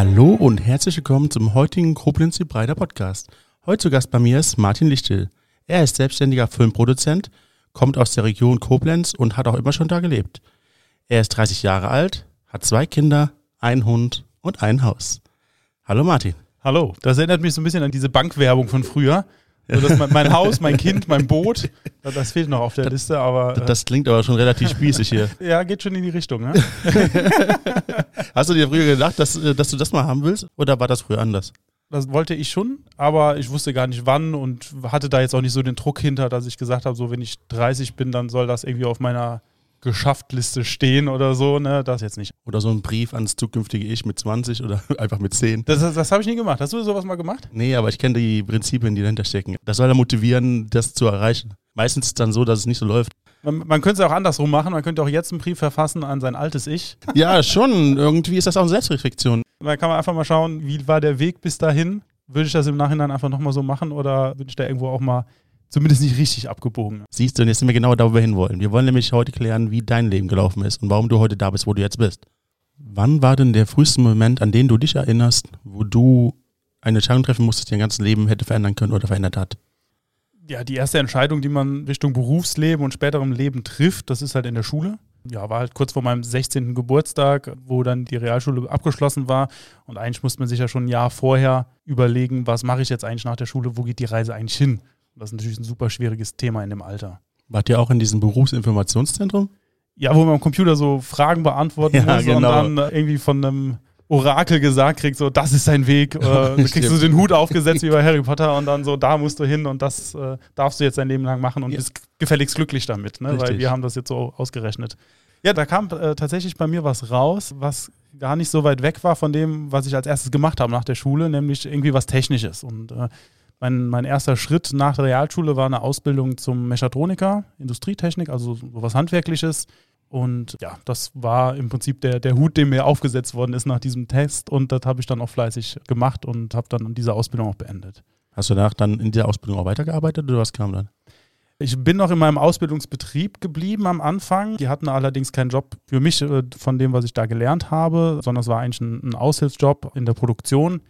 Hallo und herzlich willkommen zum heutigen Koblenz die Breiter Podcast. Heute zu Gast bei mir ist Martin Lichtel. Er ist selbstständiger Filmproduzent, kommt aus der Region Koblenz und hat auch immer schon da gelebt. Er ist 30 Jahre alt, hat zwei Kinder, einen Hund und ein Haus. Hallo Martin. Hallo, das erinnert mich so ein bisschen an diese Bankwerbung von früher. So, das mein, mein, Haus, mein Kind, mein Boot, das fehlt noch auf der das, Liste, aber. Das, das klingt aber schon relativ spießig hier. ja, geht schon in die Richtung, ne? Hast du dir früher gedacht, dass, äh, dass du das mal haben willst? Oder war das früher anders? Das wollte ich schon, aber ich wusste gar nicht wann und hatte da jetzt auch nicht so den Druck hinter, dass ich gesagt habe, so wenn ich 30 bin, dann soll das irgendwie auf meiner Geschafft-Liste stehen oder so, ne? Das jetzt nicht. Oder so ein Brief ans zukünftige Ich mit 20 oder einfach mit 10. Das, das, das habe ich nie gemacht. Hast du sowas mal gemacht? Nee, aber ich kenne die Prinzipien, die dahinter stecken. Das soll ja motivieren, das zu erreichen. Meistens ist es dann so, dass es nicht so läuft. Man, man könnte es auch andersrum machen. Man könnte auch jetzt einen Brief verfassen an sein altes Ich. Ja, schon. Irgendwie ist das auch eine Selbstreflexion. Da kann man einfach mal schauen, wie war der Weg bis dahin. Würde ich das im Nachhinein einfach nochmal so machen oder würde ich da irgendwo auch mal zumindest nicht richtig abgebogen. Siehst du, und jetzt sind wir genau da, wo wir hinwollen. Wir wollen nämlich heute klären, wie dein Leben gelaufen ist und warum du heute da bist, wo du jetzt bist. Wann war denn der früheste Moment, an den du dich erinnerst, wo du eine Entscheidung treffen musstest, die dein ganzes Leben hätte verändern können oder verändert hat? Ja, die erste Entscheidung, die man Richtung Berufsleben und späterem Leben trifft, das ist halt in der Schule. Ja, war halt kurz vor meinem 16. Geburtstag, wo dann die Realschule abgeschlossen war. Und eigentlich musste man sich ja schon ein Jahr vorher überlegen, was mache ich jetzt eigentlich nach der Schule, wo geht die Reise eigentlich hin? Das ist natürlich ein super schwieriges Thema in dem Alter. Wart ihr auch in diesem Berufsinformationszentrum? Ja, wo man am Computer so Fragen beantworten ja, muss genau. und dann irgendwie von einem Orakel gesagt kriegt, so das ist dein Weg. Äh, dann kriegst du den Hut aufgesetzt wie bei Harry Potter und dann so, da musst du hin und das äh, darfst du jetzt dein Leben lang machen und ja. bist gefälligst glücklich damit, ne? weil wir haben das jetzt so ausgerechnet. Ja, da kam äh, tatsächlich bei mir was raus, was gar nicht so weit weg war von dem, was ich als erstes gemacht habe nach der Schule, nämlich irgendwie was Technisches. Und äh, mein, mein erster Schritt nach der Realschule war eine Ausbildung zum Mechatroniker, Industrietechnik, also sowas Handwerkliches. Und ja, das war im Prinzip der, der Hut, der mir aufgesetzt worden ist nach diesem Test. Und das habe ich dann auch fleißig gemacht und habe dann diese Ausbildung auch beendet. Hast du danach dann in dieser Ausbildung auch weitergearbeitet oder was kam dann? Ich bin noch in meinem Ausbildungsbetrieb geblieben am Anfang. Die hatten allerdings keinen Job für mich äh, von dem, was ich da gelernt habe, sondern es war eigentlich ein, ein Aushilfsjob in der Produktion.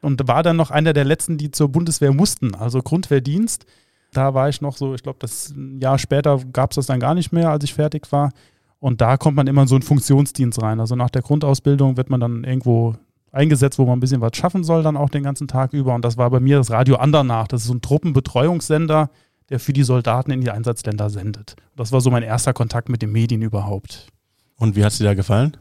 Und war dann noch einer der letzten, die zur Bundeswehr mussten, also Grundwehrdienst. Da war ich noch so, ich glaube, das Jahr später gab es das dann gar nicht mehr, als ich fertig war. Und da kommt man immer in so einen Funktionsdienst rein. Also nach der Grundausbildung wird man dann irgendwo eingesetzt, wo man ein bisschen was schaffen soll, dann auch den ganzen Tag über. Und das war bei mir das Radio Andernach. Das ist so ein Truppenbetreuungssender, der für die Soldaten in die Einsatzländer sendet. Das war so mein erster Kontakt mit den Medien überhaupt. Und wie hat es dir da gefallen?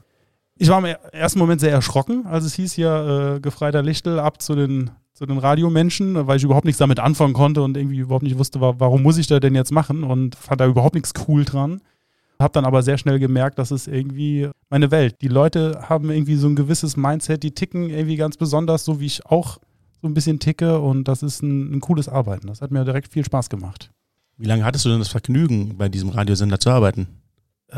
Ich war im ersten Moment sehr erschrocken, als es hieß hier, äh, Gefreiter Lichtel ab zu den zu den Radiomenschen, weil ich überhaupt nichts damit anfangen konnte und irgendwie überhaupt nicht wusste, warum muss ich da denn jetzt machen und fand da überhaupt nichts cool dran. Hab dann aber sehr schnell gemerkt, dass es irgendwie meine Welt. Die Leute haben irgendwie so ein gewisses Mindset, die ticken irgendwie ganz besonders, so wie ich auch so ein bisschen ticke und das ist ein, ein cooles Arbeiten. Das hat mir direkt viel Spaß gemacht. Wie lange hattest du denn das Vergnügen, bei diesem Radiosender zu arbeiten?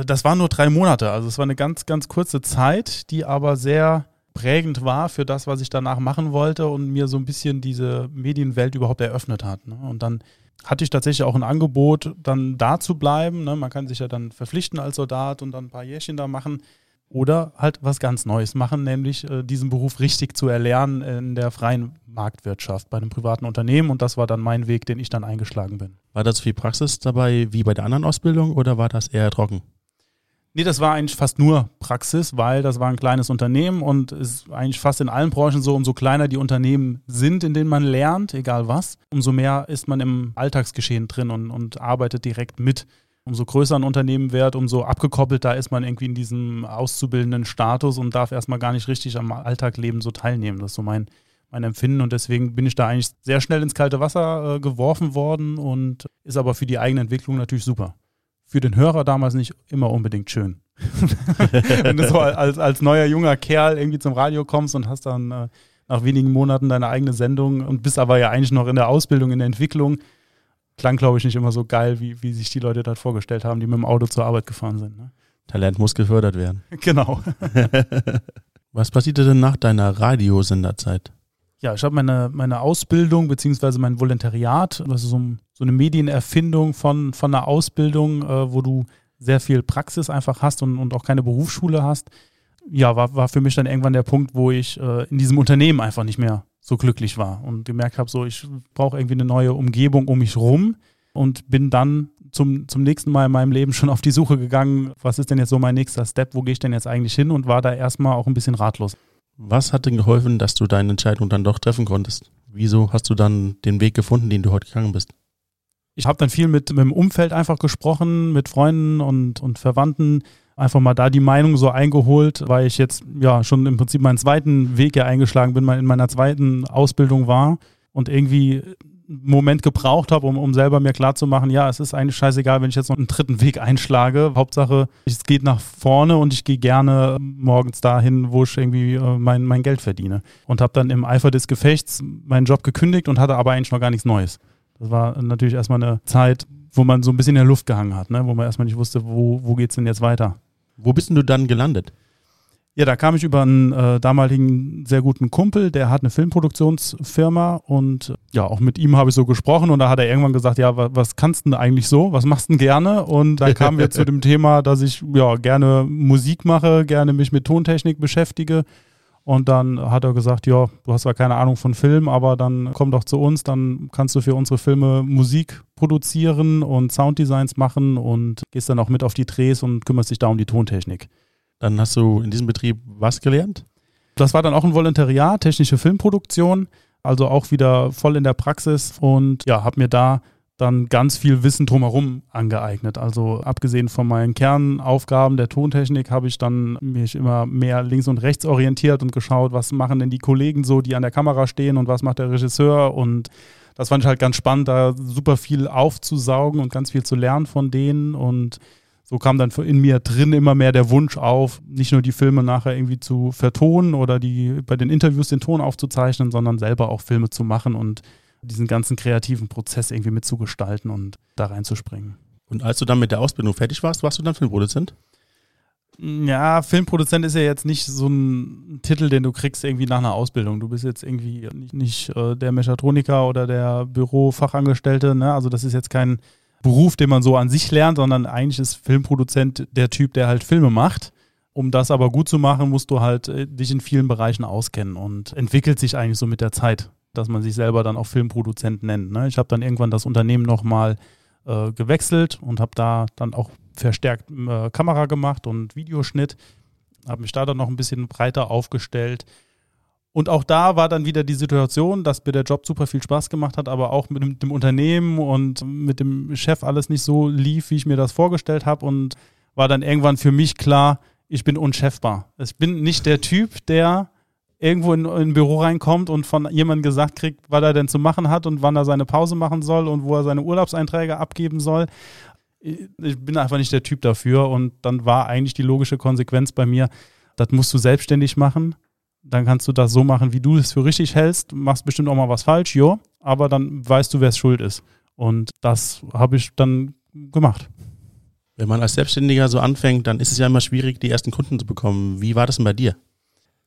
Das waren nur drei Monate, also es war eine ganz, ganz kurze Zeit, die aber sehr prägend war für das, was ich danach machen wollte und mir so ein bisschen diese Medienwelt überhaupt eröffnet hat. Ne? Und dann hatte ich tatsächlich auch ein Angebot, dann da zu bleiben. Ne? Man kann sich ja dann verpflichten als Soldat und dann ein paar Jährchen da machen. Oder halt was ganz Neues machen, nämlich äh, diesen Beruf richtig zu erlernen in der freien Marktwirtschaft bei einem privaten Unternehmen. Und das war dann mein Weg, den ich dann eingeschlagen bin. War das viel Praxis dabei wie bei der anderen Ausbildung oder war das eher trocken? Nee, das war eigentlich fast nur Praxis, weil das war ein kleines Unternehmen und ist eigentlich fast in allen Branchen so, umso kleiner die Unternehmen sind, in denen man lernt, egal was, umso mehr ist man im Alltagsgeschehen drin und, und arbeitet direkt mit. Umso größer ein Unternehmen wird, umso abgekoppelter ist man irgendwie in diesem auszubildenden Status und darf erstmal gar nicht richtig am Alltagleben so teilnehmen. Das ist so mein, mein Empfinden und deswegen bin ich da eigentlich sehr schnell ins kalte Wasser äh, geworfen worden und ist aber für die eigene Entwicklung natürlich super für den Hörer damals nicht immer unbedingt schön. Wenn du so als, als neuer junger Kerl irgendwie zum Radio kommst und hast dann äh, nach wenigen Monaten deine eigene Sendung und bist aber ja eigentlich noch in der Ausbildung, in der Entwicklung, klang, glaube ich, nicht immer so geil, wie, wie sich die Leute dort vorgestellt haben, die mit dem Auto zur Arbeit gefahren sind. Ne? Talent muss gefördert werden. Genau. Was passierte denn nach deiner Radiosenderzeit? Ja, ich habe meine, meine Ausbildung beziehungsweise mein Volontariat, also so, so eine Medienerfindung von, von einer Ausbildung, äh, wo du sehr viel Praxis einfach hast und, und auch keine Berufsschule hast. ja, war, war für mich dann irgendwann der Punkt, wo ich äh, in diesem Unternehmen einfach nicht mehr so glücklich war und gemerkt habe, so ich brauche irgendwie eine neue Umgebung um mich rum und bin dann zum, zum nächsten Mal in meinem Leben schon auf die Suche gegangen, was ist denn jetzt so mein nächster Step, wo gehe ich denn jetzt eigentlich hin und war da erstmal auch ein bisschen ratlos. Was hat denn geholfen, dass du deine Entscheidung dann doch treffen konntest? Wieso hast du dann den Weg gefunden, den du heute gegangen bist? Ich habe dann viel mit, mit dem Umfeld einfach gesprochen, mit Freunden und, und Verwandten, einfach mal da die Meinung so eingeholt, weil ich jetzt ja schon im Prinzip meinen zweiten Weg ja eingeschlagen bin, in meiner zweiten Ausbildung war und irgendwie einen Moment gebraucht habe, um, um selber mir klarzumachen, ja, es ist eigentlich scheißegal, wenn ich jetzt noch einen dritten Weg einschlage. Hauptsache, es geht nach vorne und ich gehe gerne morgens dahin, wo ich irgendwie äh, mein, mein Geld verdiene. Und habe dann im Eifer des Gefechts meinen Job gekündigt und hatte aber eigentlich noch gar nichts Neues. Das war natürlich erstmal eine Zeit, wo man so ein bisschen in der Luft gehangen hat, ne? wo man erstmal nicht wusste, wo, wo geht es denn jetzt weiter. Wo bist denn du dann gelandet? Ja, da kam ich über einen äh, damaligen sehr guten Kumpel, der hat eine Filmproduktionsfirma und ja, auch mit ihm habe ich so gesprochen und da hat er irgendwann gesagt, ja, was, was kannst du denn eigentlich so? Was machst du denn gerne? Und dann kamen wir zu dem Thema, dass ich ja gerne Musik mache, gerne mich mit Tontechnik beschäftige. Und dann hat er gesagt, ja, du hast zwar keine Ahnung von Film, aber dann komm doch zu uns, dann kannst du für unsere Filme Musik produzieren und Sounddesigns machen und gehst dann auch mit auf die Drehs und kümmerst dich da um die Tontechnik. Dann hast du in diesem Betrieb was gelernt? Das war dann auch ein Volontariat, technische Filmproduktion, also auch wieder voll in der Praxis und ja, habe mir da dann ganz viel Wissen drumherum angeeignet. Also abgesehen von meinen Kernaufgaben der Tontechnik habe ich dann mich immer mehr links und rechts orientiert und geschaut, was machen denn die Kollegen so, die an der Kamera stehen und was macht der Regisseur. Und das fand ich halt ganz spannend, da super viel aufzusaugen und ganz viel zu lernen von denen. Und so kam dann in mir drin immer mehr der Wunsch auf, nicht nur die Filme nachher irgendwie zu vertonen oder die bei den Interviews den Ton aufzuzeichnen, sondern selber auch Filme zu machen. Und diesen ganzen kreativen Prozess irgendwie mitzugestalten und da reinzuspringen. Und als du dann mit der Ausbildung fertig warst, warst du dann Filmproduzent? Ja, Filmproduzent ist ja jetzt nicht so ein Titel, den du kriegst irgendwie nach einer Ausbildung. Du bist jetzt irgendwie nicht, nicht äh, der Mechatroniker oder der Bürofachangestellte. Ne? Also das ist jetzt kein Beruf, den man so an sich lernt, sondern eigentlich ist Filmproduzent der Typ, der halt Filme macht. Um das aber gut zu machen, musst du halt äh, dich in vielen Bereichen auskennen und entwickelt sich eigentlich so mit der Zeit, dass man sich selber dann auch Filmproduzent nennt. Ne? Ich habe dann irgendwann das Unternehmen nochmal äh, gewechselt und habe da dann auch verstärkt äh, Kamera gemacht und Videoschnitt, habe mich da dann noch ein bisschen breiter aufgestellt und auch da war dann wieder die Situation, dass mir der Job super viel Spaß gemacht hat, aber auch mit dem, Unternehmen und mit dem Chef alles nicht so lief, wie ich mir das vorgestellt habe. Und war dann irgendwann für mich klar, ich bin unchefbar. Ich bin nicht der Typ, der irgendwo in, in ein Büro reinkommt und von jemandem gesagt kriegt, was er denn zu machen hat und wann er seine Pause machen soll und wo er seine Urlaubseinträge abgeben soll. Ich bin einfach nicht der Typ dafür und dann war eigentlich die logische Konsequenz bei mir, das musst du selbstständig machen dann kannst du das so machen, wie du es für richtig hältst. Machst bestimmt auch mal was falsch, jo, aber dann weißt du, wer es schuld ist. Und das habe ich dann gemacht. Wenn man als Selbstständiger so anfängt, dann ist es ja immer schwierig, die ersten Kunden zu bekommen. Wie war das denn bei dir?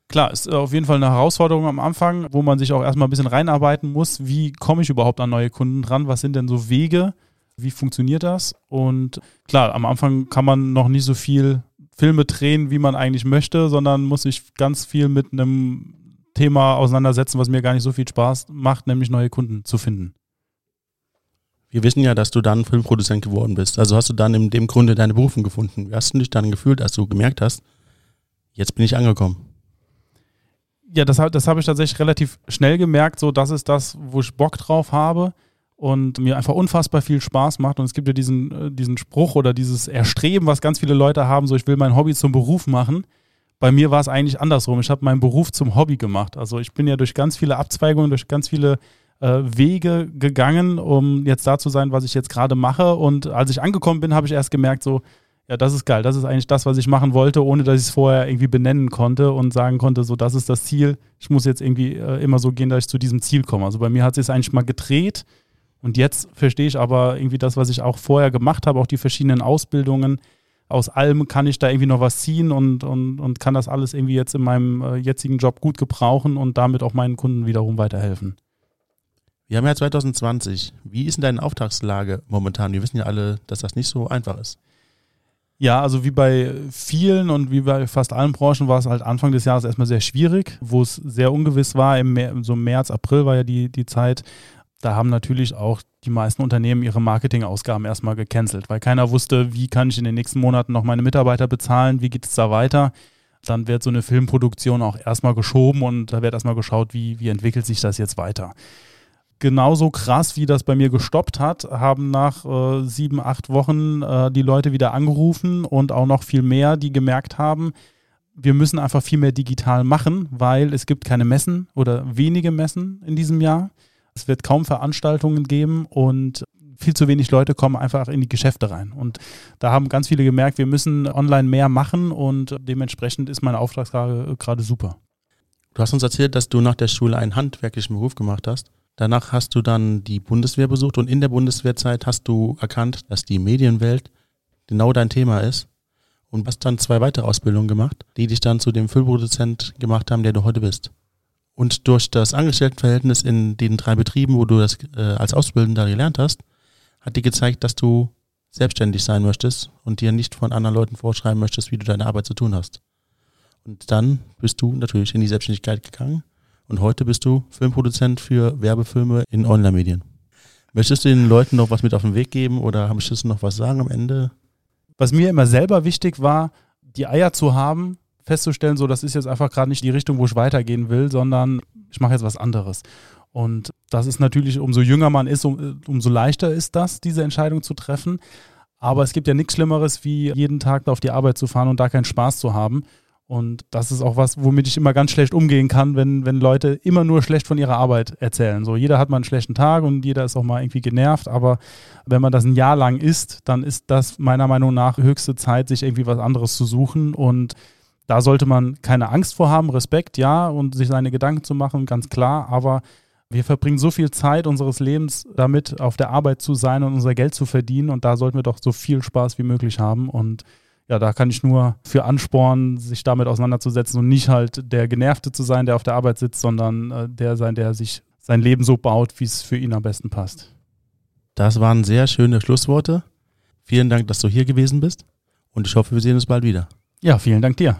Klar, ist auf jeden Fall eine Herausforderung am Anfang, wo man sich auch erstmal ein bisschen reinarbeiten muss. Wie komme ich überhaupt an neue Kunden dran? Was sind denn so Wege? Wie funktioniert das? Und klar, am Anfang kann man noch nicht so viel Filme drehen, wie man eigentlich möchte, sondern muss sich ganz viel mit einem Thema auseinandersetzen, was mir gar nicht so viel Spaß macht, nämlich neue Kunden zu finden. Wir wissen ja, dass du dann Filmproduzent geworden bist. Also hast du dann in dem Grunde deine Berufung gefunden. Wie hast du dich dann gefühlt, als du gemerkt hast, jetzt bin ich angekommen? Ja, das, das habe ich tatsächlich relativ schnell gemerkt. So, das ist das, wo ich Bock drauf habe und mir einfach unfassbar viel Spaß macht. Und es gibt ja diesen, äh, diesen Spruch oder dieses Erstreben, was ganz viele Leute haben, so ich will mein Hobby zum Beruf machen. Bei mir war es eigentlich andersrum. Ich habe meinen Beruf zum Hobby gemacht. Also ich bin ja durch ganz viele Abzweigungen, durch ganz viele äh, Wege gegangen, um jetzt da zu sein, was ich jetzt gerade mache. Und als ich angekommen bin, habe ich erst gemerkt, so, ja, das ist geil. Das ist eigentlich das, was ich machen wollte, ohne dass ich es vorher irgendwie benennen konnte und sagen konnte, so, das ist das Ziel. Ich muss jetzt irgendwie äh, immer so gehen, dass ich zu diesem Ziel komme. Also bei mir hat es eigentlich mal gedreht und jetzt verstehe ich aber irgendwie das, was ich auch vorher gemacht habe, auch die verschiedenen Ausbildungen. Aus allem kann ich da irgendwie noch was ziehen und, und, und kann das alles irgendwie jetzt in meinem äh, jetzigen Job gut gebrauchen und damit auch meinen Kunden wiederum weiterhelfen. Wir haben ja 2020. Wie ist denn deine Auftragslage momentan? Wir wissen ja alle, dass das nicht so einfach ist. Ja, also wie bei vielen und wie bei fast allen Branchen war es halt Anfang des Jahres erstmal sehr schwierig, wo es sehr ungewiss war. Im so März, April war ja die, die Zeit. Da haben natürlich auch die meisten Unternehmen ihre Marketingausgaben erstmal gecancelt, weil keiner wusste, wie kann ich in den nächsten Monaten noch meine Mitarbeiter bezahlen, wie geht es da weiter. Dann wird so eine Filmproduktion auch erstmal geschoben und da wird erstmal geschaut, wie, wie entwickelt sich das jetzt weiter genauso krass, wie das bei mir gestoppt hat, haben nach äh, sieben, acht Wochen äh, die Leute wieder angerufen und auch noch viel mehr, die gemerkt haben, wir müssen einfach viel mehr digital machen, weil es gibt keine Messen oder wenige Messen in diesem Jahr. Es wird kaum Veranstaltungen geben und viel zu wenig Leute kommen einfach in die Geschäfte rein. Und da haben ganz viele gemerkt, wir müssen online mehr machen und dementsprechend ist meine Auftragslage gerade super. Du hast uns erzählt, dass du nach der Schule einen handwerklichen Beruf gemacht hast. Danach hast du dann die Bundeswehr besucht und in der Bundeswehrzeit hast du erkannt, dass die Medienwelt genau dein Thema ist und hast dann zwei weitere Ausbildungen gemacht, die dich dann zu dem Füllproduzent gemacht haben, der du heute bist. Und durch das Angestelltenverhältnis in den drei Betrieben, wo du das äh, als Ausbildender gelernt hast, hat dir gezeigt, dass du selbstständig sein möchtest und dir nicht von anderen Leuten vorschreiben möchtest, wie du deine Arbeit zu tun hast. Und dann bist du natürlich in die Selbstständigkeit gegangen und heute bist du Filmproduzent für Werbefilme in Online-Medien. Möchtest du den Leuten noch was mit auf den Weg geben oder möchtest du noch was sagen am Ende? Was mir immer selber wichtig war, die Eier zu haben, festzustellen, so das ist jetzt einfach gerade nicht die Richtung, wo ich weitergehen will, sondern ich mache jetzt was anderes. Und das ist natürlich, umso jünger man ist, um, umso leichter ist das, diese Entscheidung zu treffen. Aber es gibt ja nichts Schlimmeres, wie jeden Tag auf die Arbeit zu fahren und da keinen Spaß zu haben. Und das ist auch was, womit ich immer ganz schlecht umgehen kann, wenn, wenn Leute immer nur schlecht von ihrer Arbeit erzählen. So, jeder hat mal einen schlechten Tag und jeder ist auch mal irgendwie genervt, aber wenn man das ein Jahr lang isst, dann ist das meiner Meinung nach höchste Zeit, sich irgendwie was anderes zu suchen. Und da sollte man keine Angst vor haben, Respekt, ja, und sich seine Gedanken zu machen, ganz klar, aber wir verbringen so viel Zeit unseres Lebens damit, auf der Arbeit zu sein und unser Geld zu verdienen und da sollten wir doch so viel Spaß wie möglich haben und ja, da kann ich nur für anspornen, sich damit auseinanderzusetzen und nicht halt der Genervte zu sein, der auf der Arbeit sitzt, sondern äh, der sein, der sich sein Leben so baut, wie es für ihn am besten passt. Das waren sehr schöne Schlussworte. Vielen Dank, dass du hier gewesen bist und ich hoffe, wir sehen uns bald wieder. Ja, vielen Dank dir.